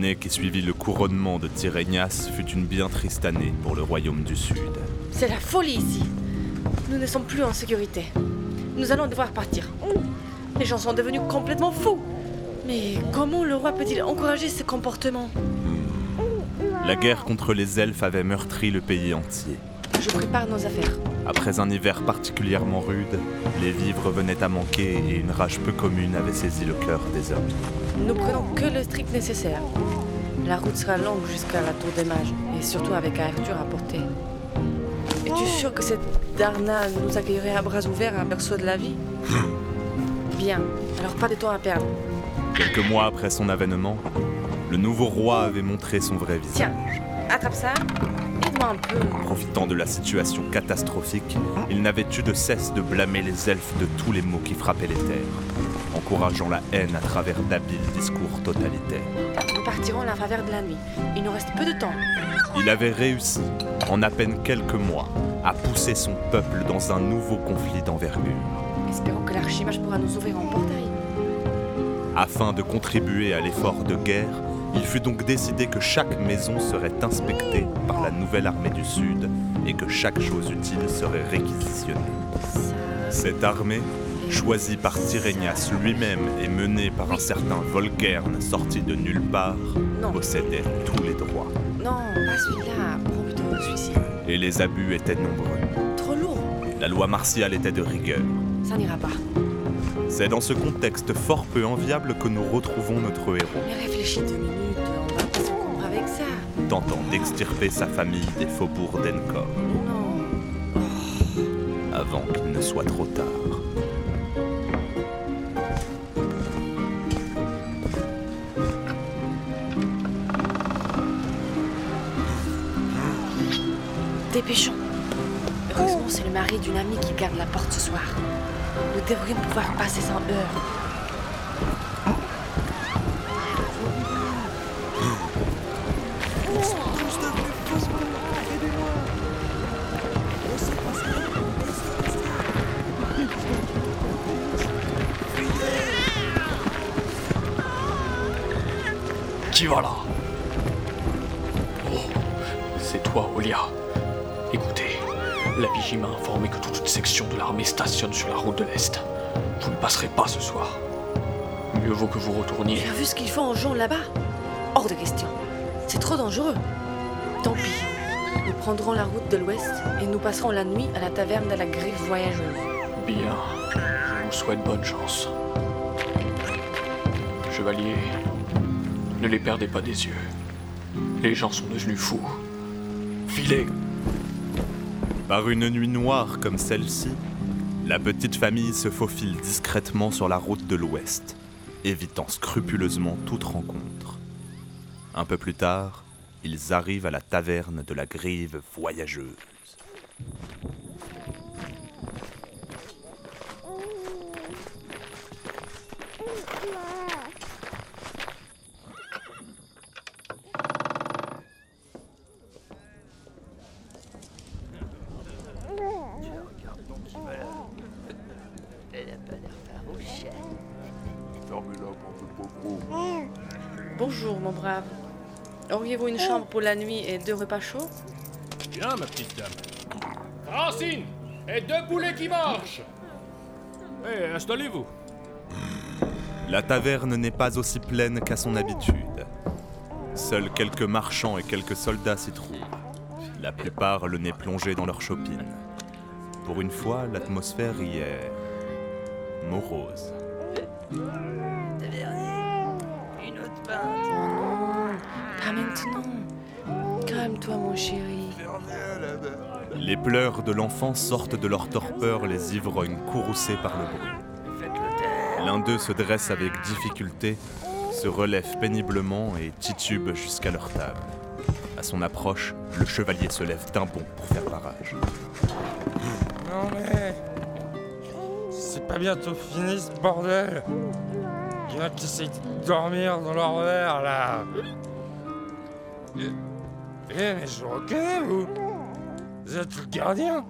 L'année qui suivit le couronnement de Tyrénias fut une bien triste année pour le royaume du Sud. C'est la folie ici. Nous ne sommes plus en sécurité. Nous allons devoir partir. Les gens sont devenus complètement fous. Mais comment le roi peut-il encourager ce comportement? La guerre contre les elfes avait meurtri le pays entier. Je prépare nos affaires. Après un hiver particulièrement rude, les vivres venaient à manquer et une rage peu commune avait saisi le cœur des hommes. Nous prenons que le strict nécessaire. La route sera longue jusqu'à la tour des mages, et surtout avec Arthur à portée. Es-tu sûr que cette Darna nous accueillerait à bras ouverts à berceau de la vie? Bien, alors pas de temps à perdre. Quelques mois après son avènement, le nouveau roi avait montré son vrai visage. Tiens, attrape ça. Aide-moi un peu. Profitant de la situation catastrophique, il n'avait eu de cesse de blâmer les elfes de tous les maux qui frappaient les terres, encourageant la haine à travers d'habiles discours totalitaires. Nous partirons à la faveur de la nuit. Il nous reste peu de temps. Il avait réussi, en à peine quelques mois, à pousser son peuple dans un nouveau conflit d'envergure. Espérons que l'archimage pourra nous ouvrir un portail. Afin de contribuer à l'effort de guerre, il fut donc décidé que chaque maison serait inspectée par la nouvelle armée du Sud et que chaque chose utile serait réquisitionnée. Cette armée, choisie par Tyrénias lui-même et menée par un certain Volkern sorti de nulle part, Non. possédait tous les droits. Non, pas celui-là. Prends plutôt celui-ci. Et les abus étaient nombreux. Trop lourd. La loi martiale était de rigueur. Ça n'ira pas. C'est dans ce contexte fort peu enviable que nous retrouvons notre héros, Mais réfléchis deux minutes. On va pas avec ça. tentant d'extirper sa famille des faubourgs d'Encor, Non. avant qu'il ne soit trop tard. Dépêchons. Heureusement, c'est le mari d'une amie qui garde la porte ce soir. Nous devrions pouvoir passer sans heure. Qui va là Oh, c'est toi, Olia. La vigie m'a informé que toute une section de l'armée stationne sur la route de l'Est. Vous ne passerez pas ce soir. Mieux vaut que vous retourniez. As vu ce qu'ils font aux gens là-bas Hors de question. C'est trop dangereux. Tant pis. Nous prendrons la route de l'ouest et nous passerons la nuit à la taverne de la griffe voyageuse. Bien, je vous souhaite bonne chance. Chevalier, ne les perdez pas des yeux. Les gens sont devenus fous. Filez Par une nuit noire comme celle-ci, la petite famille se faufile discrètement sur la route de l'Ouest, évitant scrupuleusement toute rencontre. Un peu plus tard, ils arrivent à la taverne de la Grive voyageuse. Bonjour, mon brave. Auriez-vous une chambre pour la nuit et deux repas chauds? Bien, ma petite dame. Francine Et deux poulets qui marchent Eh, installez-vous. La taverne n'est pas aussi pleine qu'à son habitude. Seuls quelques marchands et quelques soldats s'y trouvent. La plupart le nez plongé dans leur chopine. Pour une fois, l'atmosphère y est morose. Pas maintenant. Calme-toi, mon chéri. Les pleurs de l'enfant sortent de leur torpeur, les ivrognes courroucés par le bruit. L'un d'eux se dresse avec difficulté, se relève péniblement et titube jusqu'à leur table. À son approche, le chevalier se lève d'un bond pour faire barrage. Non mais... C'est pas bientôt fini ce bordel Il y en a qui essayent de dormir dans leur verre là Eh mais je vous reconnais vous Vous êtes le gardien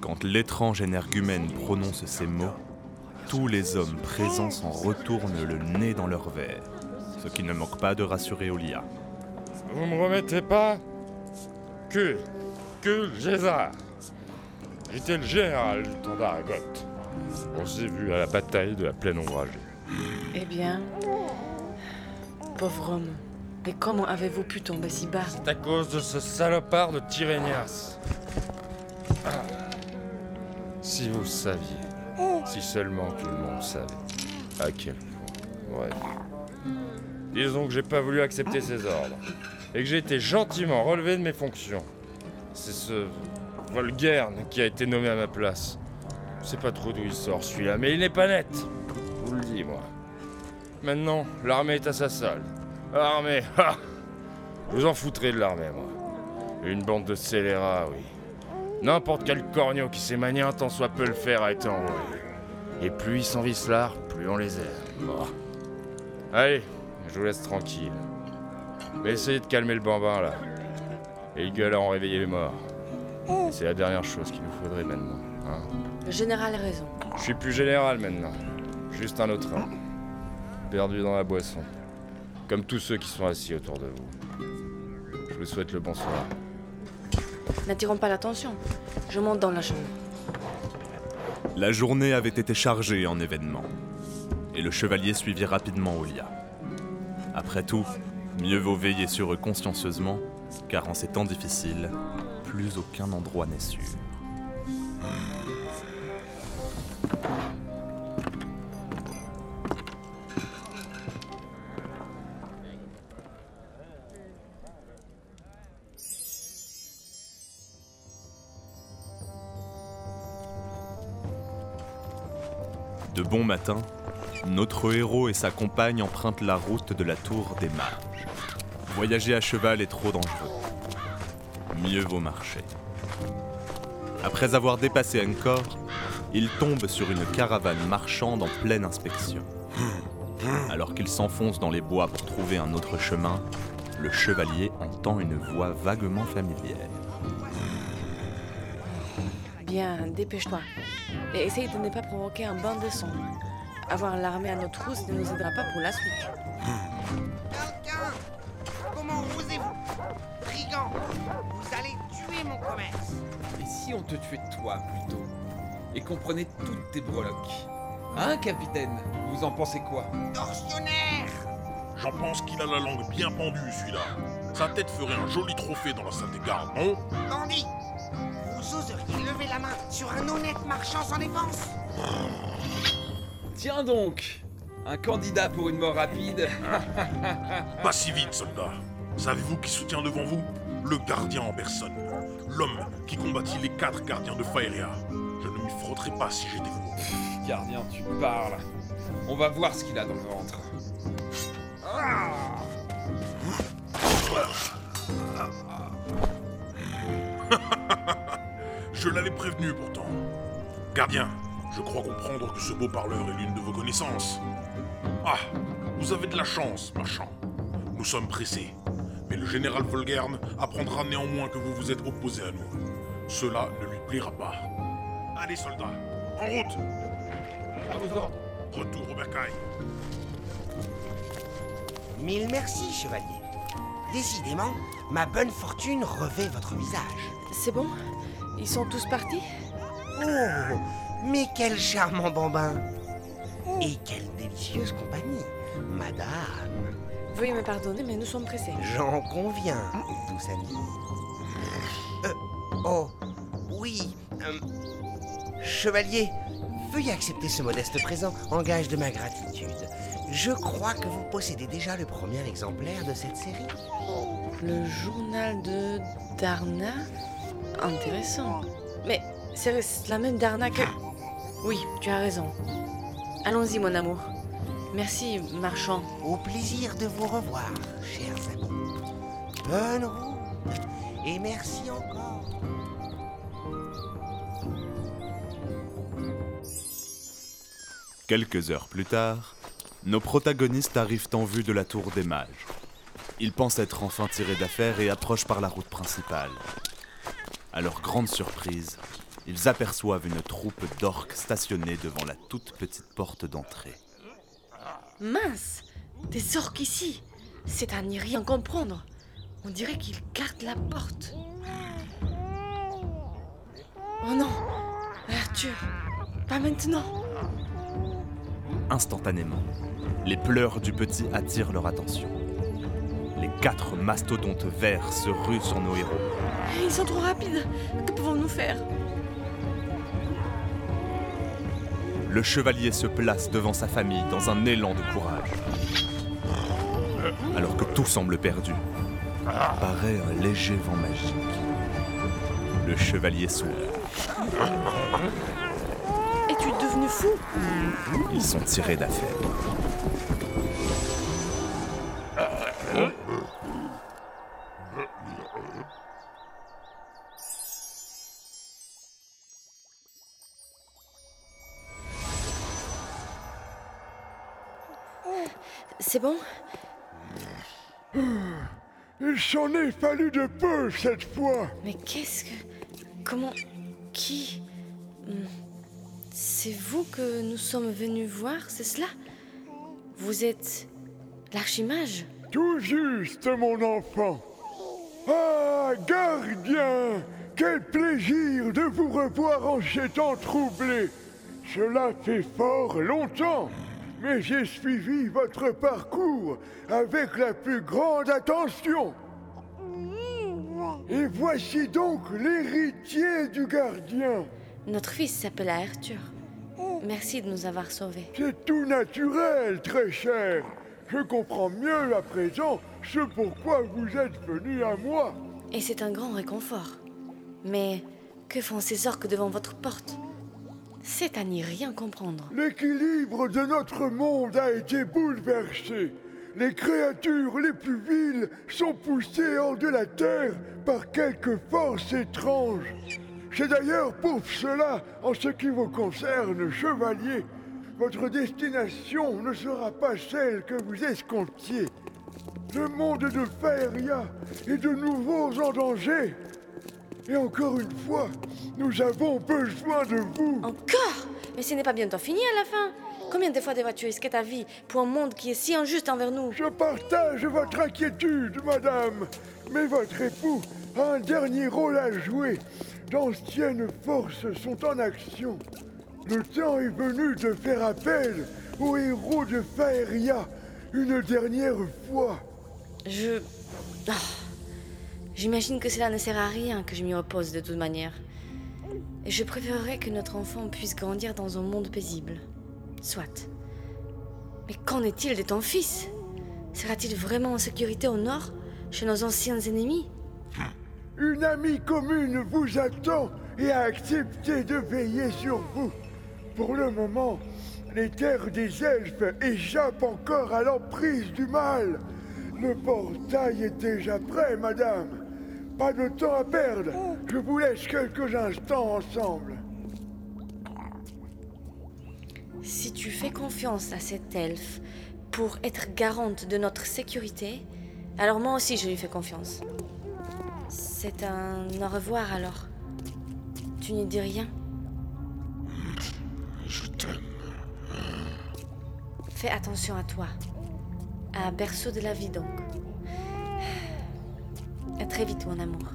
Quand l'étrange énergumène prononce ces mots, tous les hommes présents s'en retournent le nez dans leur verre. ce qui ne manque pas de rassurer Olia. Vous me remettez pas Que. Que Gésard J'étais le général du temps. On s'est vu à la bataille de la plaine ombragée. Eh bien. Pauvre homme. Mais comment avez-vous pu tomber si bas C'est à cause de ce salopard de Tyrénias. Ah. Si vous saviez. Si seulement tout le monde savait. À quel point. Bref. Disons que j'ai pas voulu accepter ses ordres. Et que j'ai été gentiment relevé de mes fonctions. C'est ce. Volgaire qui a été nommé à ma place. Je sais pas trop d'où il sort celui-là, mais il n'est pas net. Je vous le dis, moi. Maintenant, l'armée est à sa solde. L'armée, ha Vous en foutrez de l'armée, moi. Une bande de scélérats, oui. N'importe quel corneau qui sait manier un tant soit peu le faire a été envoyé. Et plus ils s'envissent là, plus on les aime. Bon. Allez, je vous laisse tranquille. Mais essayez de calmer le bambin, là. Et le gueule à en réveiller les morts. C'est la dernière chose qu'il nous faudrait maintenant. Hein. Le général a raison. Je suis plus général maintenant. Juste un autre homme. Perdu dans la boisson. Comme tous ceux qui sont assis autour de vous. Je vous souhaite le bonsoir. N'attirons pas l'attention. Je monte dans la chambre. La journée avait été chargée en événements. Et le chevalier suivit rapidement Olia. Après tout, mieux vaut veiller sur eux consciencieusement, car en ces temps difficiles, plus aucun endroit n'est sûr. Bon matin, notre héros et sa compagne empruntent la route de la tour des Marges. Voyager à cheval est trop dangereux. Mieux vaut marcher. Après avoir dépassé Angkor, ils tombent sur une caravane marchande en pleine inspection. Alors qu'ils s'enfoncent dans les bois pour trouver un autre chemin, le chevalier entend une voix vaguement familière. Bien, dépêche-toi. Et essaye de ne pas provoquer un bain de sang. Avoir l'armée à notre trousses ne nous aidera pas pour la suite. Quelqu'un Comment osez-vous Brigand Vous allez tuer mon commerce Et si on te tuait toi plutôt Et qu'on prenait toutes tes breloques Hein, capitaine Vous en pensez quoi? Tortionnaire J'en pense qu'il a la langue bien pendue, celui-là. Sa tête ferait un joli trophée dans la salle des gardes, non? Bandit Vous oseriez lever la main sur un honnête marchand sans défense Tiens donc Un candidat pour une mort rapide Pas si vite, soldat. Savez-vous qui se tient devant vous? Le gardien en personne. L'homme qui combattit les quatre gardiens de Faeria. Je ne m'y frotterai pas si j'étais vous. Gardien, tu parles. On va voir ce qu'il a dans le ventre. Je l'avais prévenu pourtant. Gardien, je crois comprendre que ce beau parleur est l'une de vos connaissances. Ah, vous avez de la chance, marchand. Nous sommes pressés. Mais le général Volgern apprendra néanmoins que vous vous êtes opposé à nous. Cela ne lui plaira pas. Allez, soldats, en route À vos ordres. Retour au bercail. Mille merci, chevalier. Décidément, ma bonne fortune revêt votre visage. C'est bon? Ils sont tous partis Oh, mais quel charmant bambin Et quelle délicieuse compagnie, madame. Veuillez me pardonner, mais nous sommes pressés. J'en conviens, douce amie. Euh, oh, oui. euh, chevalier, veuillez accepter ce modeste présent en gage de ma gratitude. Je crois que vous possédez déjà le premier exemplaire de cette série. Le journal de Darna? Intéressant. Mais c'est la même Darna que... Oui, tu as raison. Allons-y, mon amour. Merci, marchand. Au plaisir de vous revoir, chers amis. Bonne route et merci encore. Quelques heures plus tard, nos protagonistes arrivent en vue de la tour des mages. Ils pensent être enfin tirés d'affaire et approchent par la route principale. À leur grande surprise, ils aperçoivent une troupe d'orques stationnés devant la toute petite porte d'entrée. Mince Des orques ici C'est à n'y rien comprendre. On dirait qu'ils gardent la porte. Oh non Arthur Pas maintenant Instantanément, les pleurs du petit attirent leur attention. Les quatre mastodontes verts se ruent sur nos héros. Ils sont trop rapides. Que pouvons-nous faire? Le chevalier se place devant sa famille dans un élan de courage. Alors que tout semble perdu, apparaît un léger vent magique. Le chevalier sourit. Es-tu devenu fou? Ils sont tirés d'affaire. C'est bon Il s'en est fallu de peu cette fois. Mais qu'est-ce que... Comment... Qui Hmm. C'est vous que nous sommes venus voir, c'est cela Vous êtes l'archimage Tout juste, mon enfant. Ah, gardien Quel plaisir de vous revoir en ces temps troublés. Cela fait fort longtemps, mais j'ai suivi votre parcours avec la plus grande attention. Et voici donc l'héritier du gardien. Notre fils s'appelle Arthur. Merci de nous avoir sauvés. C'est tout naturel, très cher. Je comprends mieux à présent ce pourquoi vous êtes venu à moi. Et c'est un grand réconfort. Mais que font ces orques devant votre porte? C'est à n'y rien comprendre. L'équilibre de notre monde a été bouleversé. Les créatures les plus viles sont poussées hors de la terre par quelque force étrange. C'est d'ailleurs pour cela, en ce qui vous concerne, chevalier, votre destination ne sera pas celle que vous escomptiez. Le monde de Faeria est de nouveau en danger. Et encore une fois, nous avons besoin de vous. Encore? Mais ce n'est pas bientôt fini à la fin Combien de fois devras-tu risquer ta vie pour un monde qui est si injuste envers nous? Je partage votre inquiétude, madame. Mais votre époux a un dernier rôle à jouer. D'anciennes forces sont en action. Le temps est venu de faire appel aux héros de Faeria une dernière fois. Je... Ah. J'imagine que cela ne sert à rien que je m'y oppose de toute manière. Et je préférerais que notre enfant puisse grandir dans un monde paisible. Soit. Mais qu'en est-il de ton fils? Sera-t-il vraiment en sécurité au nord, chez nos anciens ennemis? Une amie commune vous attend et a accepté de veiller sur vous. Pour le moment, les terres des elfes échappent encore à l'emprise du mal. Le portail est déjà prêt, madame. Pas de temps à perdre. Je vous laisse quelques instants ensemble. Si tu fais confiance à cet elfe pour être garante de notre sécurité, alors moi aussi je lui fais confiance. C'est un au revoir alors. Tu n'y dis rien Je t'aime. Fais attention à toi. À berceau de la vie donc. Très vite mon amour.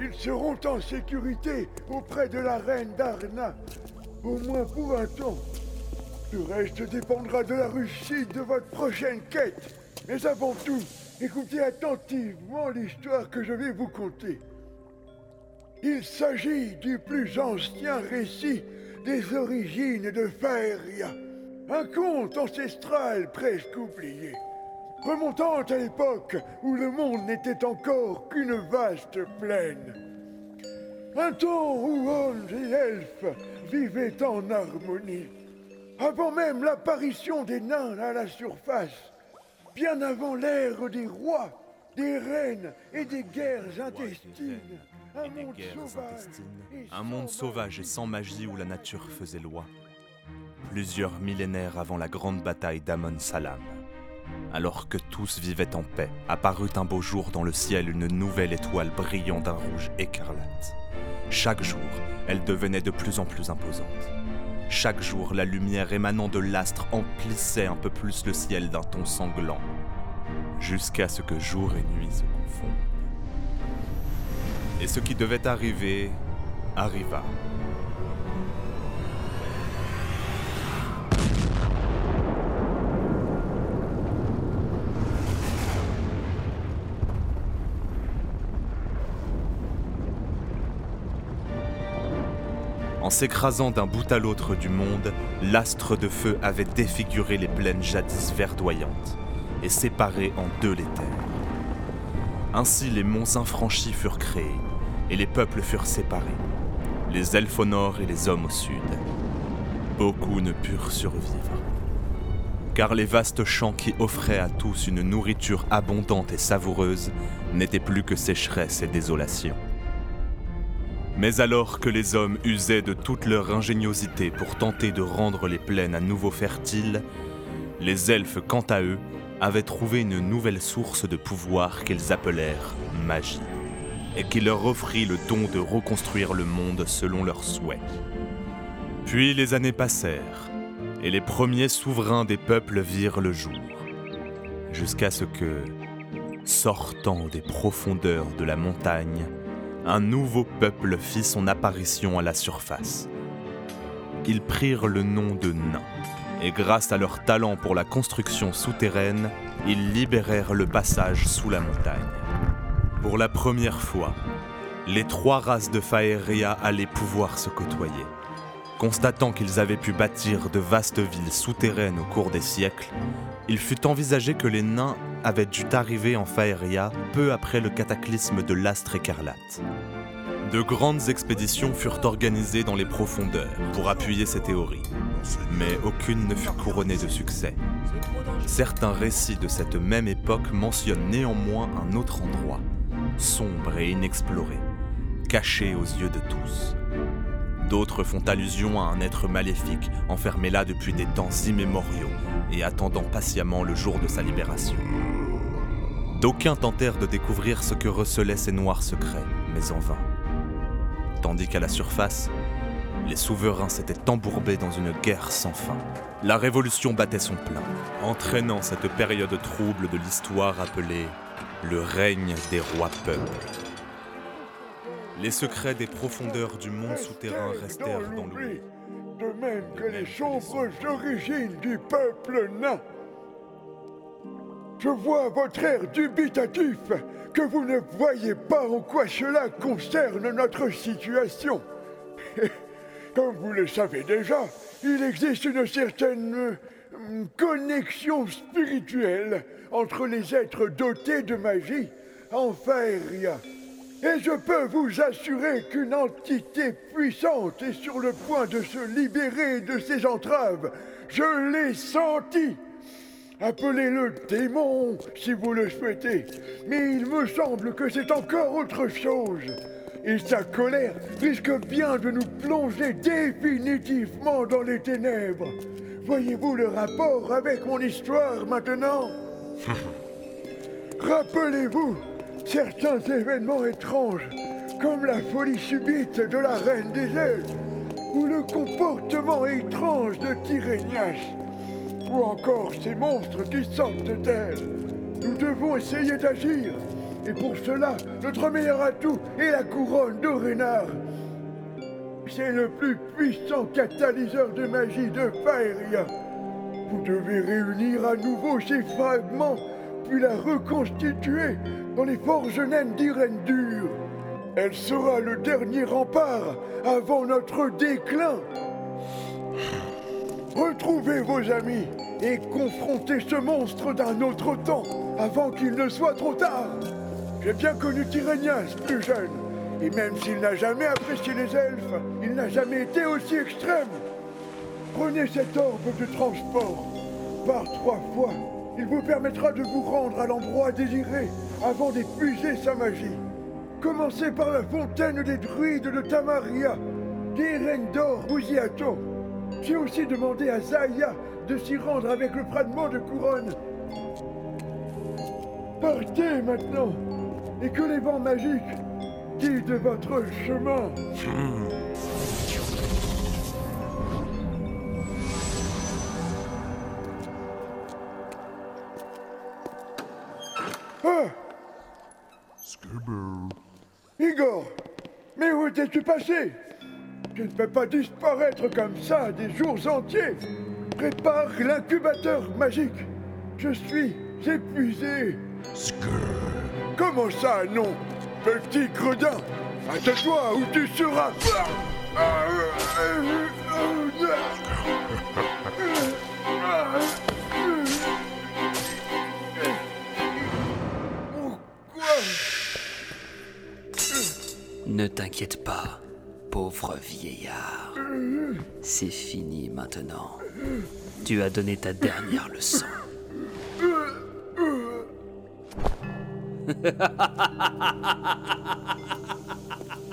Ils seront en sécurité auprès de la reine d'Arna, au moins pour un temps. Le reste dépendra de la réussite de votre prochaine quête. Mais avant tout, écoutez attentivement l'histoire que je vais vous conter. Il s'agit du plus ancien récit des origines de Faeria. Un conte ancestral presque oublié. Remontant à l'époque où le monde n'était encore qu'une vaste plaine. Un temps où hommes et elfes vivaient en harmonie. Avant même l'apparition des nains à la surface. Bien avant l'ère des rois, des reines et des guerres intestines. Et des monde guerres sauvage. intestines. et Un monde sans sauvage et sans magie où la nature faisait loi. Plusieurs millénaires avant la grande bataille d'Amon Salam. Alors que tous vivaient en paix, apparut un beau jour dans le ciel une nouvelle étoile brillant d'un rouge écarlate. Chaque jour, elle devenait de plus en plus imposante. Chaque jour, la lumière émanant de l'astre emplissait un peu plus le ciel d'un ton sanglant, jusqu'à ce que jour et nuit se confondent. Et ce qui devait arriver arriva. En s'écrasant d'un bout à l'autre du monde, l'astre de feu avait défiguré les plaines jadis verdoyantes et séparé en deux les terres. Ainsi les monts infranchis furent créés et les peuples furent séparés, les elfes au nord et les hommes au sud. Beaucoup ne purent survivre, car les vastes champs qui offraient à tous une nourriture abondante et savoureuse n'étaient plus que sécheresse et désolation. Mais alors que les hommes usaient de toute leur ingéniosité pour tenter de rendre les plaines à nouveau fertiles, les elfes, quant à eux, avaient trouvé une nouvelle source de pouvoir qu'ils appelèrent magie, et qui leur offrit le don de reconstruire le monde selon leurs souhaits. Puis les années passèrent, et les premiers souverains des peuples virent le jour, jusqu'à ce que, sortant des profondeurs de la montagne, un nouveau peuple fit son apparition à la surface. Ils prirent le nom de nains, et grâce à leur talent pour la construction souterraine, ils libérèrent le passage sous la montagne. Pour la première fois, les trois races de Faeria allaient pouvoir se côtoyer. Constatant qu'ils avaient pu bâtir de vastes villes souterraines au cours des siècles, il fut envisagé que les nains avaient dû arriver en Faeria peu après le cataclysme de l'astre écarlate. De grandes expéditions furent organisées dans les profondeurs pour appuyer ces théories, mais aucune ne fut couronnée de succès. Certains récits de cette même époque mentionnent néanmoins un autre endroit, sombre et inexploré, caché aux yeux de tous. D'autres font allusion à un être maléfique enfermé là depuis des temps immémoriaux et attendant patiemment le jour de sa libération. D'aucuns tentèrent de découvrir ce que recelaient ces noirs secrets, mais en vain. Tandis qu'à la surface, les souverains s'étaient embourbés dans une guerre sans fin. La révolution battait son plein, entraînant cette période trouble de l'histoire appelée le règne des rois peuples. Les secrets des profondeurs du monde souterrain restèrent dans l'oubli. De même que les sombres origines du peuple nain. Je vois votre air dubitatif que vous ne voyez pas en quoi cela concerne notre situation. Comme vous le savez déjà, il existe une certaine euh, connexion spirituelle entre les êtres dotés de magie en Faeria. Et je peux vous assurer qu'une entité puissante est sur le point de se libérer de ses entraves. Je l'ai senti. Appelez-le démon si vous le souhaitez, mais il me semble que c'est encore autre chose. Et sa colère risque bien de nous plonger définitivement dans les ténèbres. Voyez-vous le rapport avec mon histoire maintenant? Rappelez-vous certains événements étranges, comme la folie subite de la reine des elfes, ou le comportement étrange de Tyrénias, ou encore ces monstres qui sortent d'elle. Nous devons essayer d'agir, et pour cela, notre meilleur atout est la couronne d'Orénar. C'est le plus puissant catalyseur de magie de Faeria. Vous devez réunir à nouveau ces fragments, puis la reconstituer dans les forges naines d'Irendur. Elle sera le dernier rempart avant notre déclin. Retrouvez vos amis et confrontez ce monstre d'un autre temps avant qu'il ne soit trop tard. J'ai bien connu Tyrénias plus jeune, et même s'il n'a jamais apprécié les elfes, il n'a jamais été aussi extrême. Prenez cet orbe de transport. Par trois fois, il vous permettra de vous rendre à l'endroit désiré avant d'épuiser sa magie. Commencez par la fontaine des druides de Tamaria, d'Erendor J'ai aussi demandé à Zaya de s'y rendre avec le fragment de couronne. Partez maintenant et que les vents magiques guident votre chemin. Ah Igor Mais où étais-tu passé? Tu ne peux pas disparaître comme ça des jours entiers. Prépare l'incubateur magique. Je suis épuisé. Comment ça, non? Petit gredin Attache-toi ou tu seras... Pourquoi Ne t'inquiète pas, pauvre vieillard. C'est fini maintenant. Tu as donné ta dernière leçon.